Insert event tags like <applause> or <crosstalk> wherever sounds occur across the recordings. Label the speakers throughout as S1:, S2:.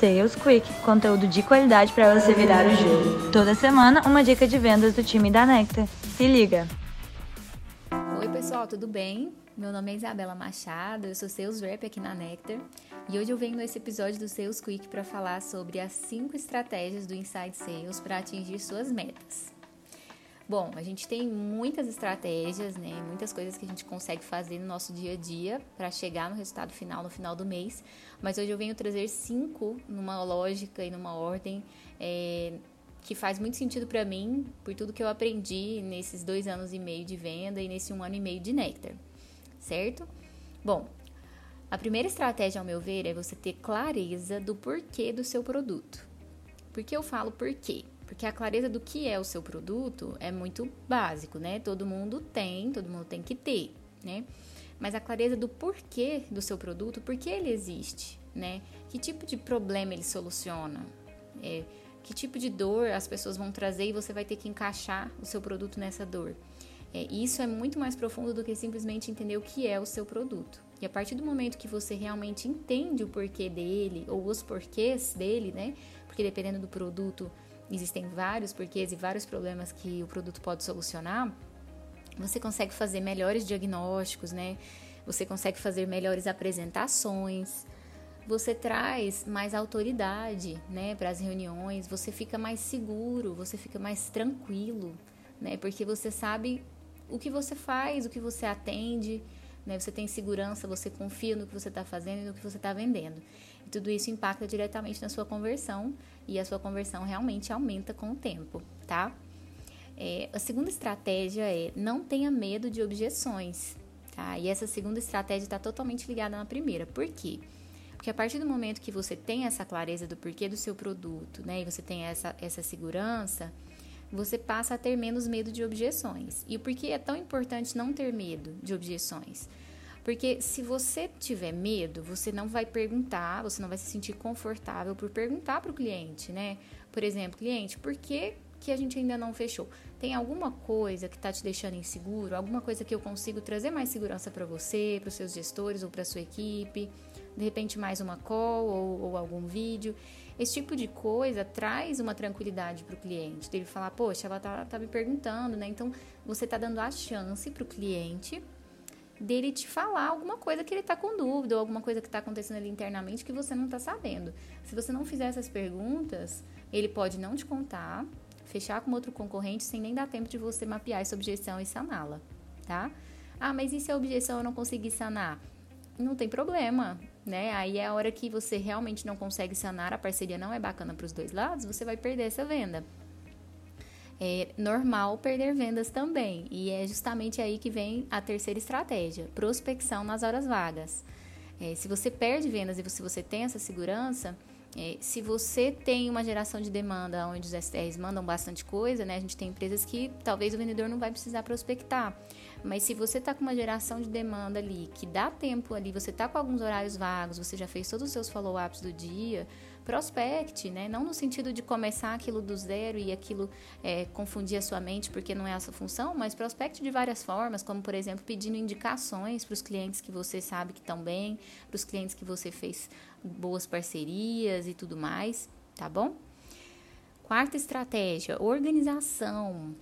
S1: Sales Quick, conteúdo de qualidade para você virar o jogo. Toda semana, uma dica de vendas do time da Nectar. Se liga!
S2: Oi, pessoal, tudo bem? Meu nome é Isabela Machado, eu sou Sales Rep aqui na Nectar e hoje eu venho nesse episódio do Sales Quick para falar sobre as 5 estratégias do Inside Sales para atingir suas metas. Bom, a gente tem muitas estratégias, né? Muitas coisas que a gente consegue fazer no nosso dia a dia para chegar no resultado final no final do mês. Mas hoje eu venho trazer cinco numa lógica e numa ordem é, que faz muito sentido para mim por tudo que eu aprendi nesses dois anos e meio de venda e nesse um ano e meio de Nectar, certo? Bom, a primeira estratégia, ao meu ver, é você ter clareza do porquê do seu produto. Por que eu falo porquê? Porque a clareza do que é o seu produto é muito básico, né? Todo mundo tem, todo mundo tem que ter, né? Mas a clareza do porquê do seu produto, por que ele existe, né? Que tipo de problema ele soluciona? É, que tipo de dor as pessoas vão trazer e você vai ter que encaixar o seu produto nessa dor. É, isso é muito mais profundo do que simplesmente entender o que é o seu produto. E a partir do momento que você realmente entende o porquê dele, ou os porquês dele, né? Porque dependendo do produto, existem vários porquês e vários problemas que o produto pode solucionar, você consegue fazer melhores diagnósticos, né? Você consegue fazer melhores apresentações. Você traz mais autoridade, né, para as reuniões, você fica mais seguro, você fica mais tranquilo, né? Porque você sabe o que você faz, o que você atende, né? Você tem segurança, você confia no que você está fazendo e no que você está vendendo. Tudo isso impacta diretamente na sua conversão e a sua conversão realmente aumenta com o tempo, tá? É, a segunda estratégia é não tenha medo de objeções, tá? E essa segunda estratégia está totalmente ligada na primeira. Por quê? Porque a partir do momento que você tem essa clareza do porquê do seu produto, né? E você tem essa, essa segurança, você passa a ter menos medo de objeções. E por que é tão importante não ter medo de objeções? Porque se você tiver medo, você não vai perguntar, você não vai se sentir confortável por perguntar para o cliente, né? Por exemplo, cliente, por que, que a gente ainda não fechou? Tem alguma coisa que está te deixando inseguro? Alguma coisa que eu consigo trazer mais segurança para você, para os seus gestores ou para sua equipe? De repente, mais uma call ou, ou algum vídeo? Esse tipo de coisa traz uma tranquilidade para o cliente, dele falar, poxa, ela tá, tá me perguntando, né? Então, você tá dando a chance para o cliente dele te falar alguma coisa que ele está com dúvida ou alguma coisa que está acontecendo ali internamente que você não está sabendo. Se você não fizer essas perguntas, ele pode não te contar, fechar com outro concorrente sem nem dar tempo de você mapear essa objeção e saná-la, tá? Ah, mas e se a objeção eu não conseguir sanar? Não tem problema, né? Aí é a hora que você realmente não consegue sanar, a parceria não é bacana para os dois lados, você vai perder essa venda é normal perder vendas também. E é justamente aí que vem a terceira estratégia: prospecção nas horas vagas. É, se você perde vendas e se você tem essa segurança, é, se você tem uma geração de demanda onde os STRs mandam bastante coisa, né? A gente tem empresas que talvez o vendedor não vai precisar prospectar. Mas se você está com uma geração de demanda ali, que dá tempo ali, você está com alguns horários vagos, você já fez todos os seus follow-ups do dia, prospecte, né? Não no sentido de começar aquilo do zero e aquilo é, confundir a sua mente porque não é essa função, mas prospecte de várias formas, como por exemplo pedindo indicações para os clientes que você sabe que estão bem, para os clientes que você fez boas parcerias e tudo mais, tá bom? Quarta estratégia, organização.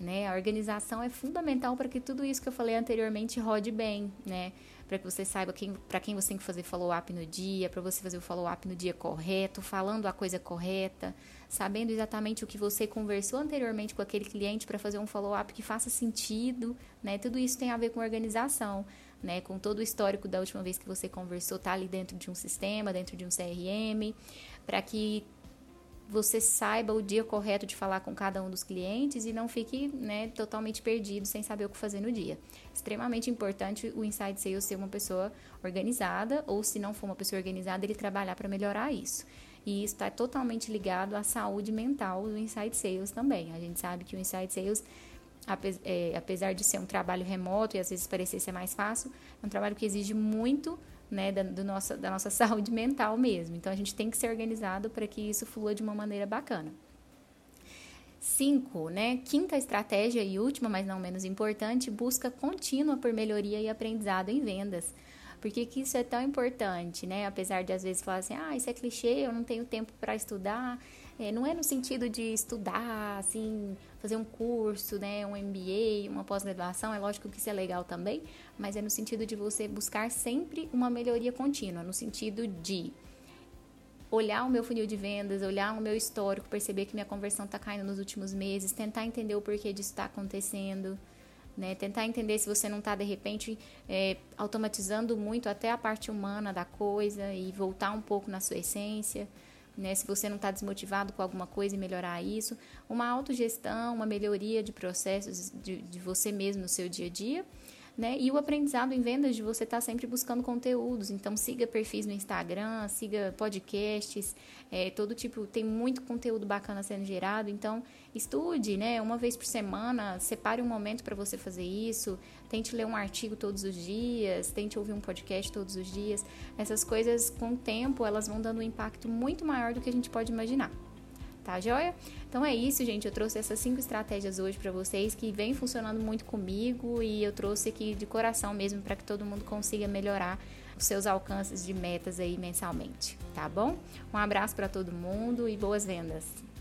S2: Né? A organização é fundamental para que tudo isso que eu falei anteriormente rode bem, né? Para que você saiba quem, para quem você tem que fazer follow-up no dia, para você fazer o follow-up no dia correto, falando a coisa correta, sabendo exatamente o que você conversou anteriormente com aquele cliente para fazer um follow-up que faça sentido, né? Tudo isso tem a ver com organização, né? Com todo o histórico da última vez que você conversou, tá ali dentro de um sistema, dentro de um CRM, para que você saiba o dia correto de falar com cada um dos clientes e não fique né, totalmente perdido sem saber o que fazer no dia. Extremamente importante o Inside Sales ser uma pessoa organizada, ou se não for uma pessoa organizada, ele trabalhar para melhorar isso. E isso está totalmente ligado à saúde mental do Inside Sales também. A gente sabe que o Inside Sales apesar de ser um trabalho remoto e às vezes parecer ser mais fácil, é um trabalho que exige muito né, da, do nossa, da nossa <laughs> saúde mental mesmo. Então a gente tem que ser organizado para que isso flua de uma maneira bacana. Cinco, né? Quinta estratégia e última, mas não menos importante, busca contínua por melhoria e aprendizado em vendas. Por que, que isso é tão importante, né? Apesar de às vezes falar assim, ah, isso é clichê, eu não tenho tempo para estudar. É, não é no sentido de estudar, assim, fazer um curso, né, um MBA, uma pós-graduação, é lógico que isso é legal também, mas é no sentido de você buscar sempre uma melhoria contínua, no sentido de olhar o meu funil de vendas, olhar o meu histórico, perceber que minha conversão está caindo nos últimos meses, tentar entender o porquê disso está acontecendo, né? Tentar entender se você não está de repente é, automatizando muito até a parte humana da coisa e voltar um pouco na sua essência né? Se você não está desmotivado com alguma coisa e melhorar isso, uma autogestão, uma melhoria de processos de, de você mesmo no seu dia a dia né? E o aprendizado em vendas de você estar tá sempre buscando conteúdos. Então siga perfis no Instagram, siga podcasts, é, todo tipo, tem muito conteúdo bacana sendo gerado. Então estude, né? Uma vez por semana, separe um momento para você fazer isso. Tente ler um artigo todos os dias, tente ouvir um podcast todos os dias. Essas coisas, com o tempo, elas vão dando um impacto muito maior do que a gente pode imaginar. Tá joia? Então é isso, gente. Eu trouxe essas cinco estratégias hoje para vocês que vem funcionando muito comigo e eu trouxe aqui de coração mesmo para que todo mundo consiga melhorar os seus alcances de metas aí mensalmente, tá bom? Um abraço para todo mundo e boas vendas.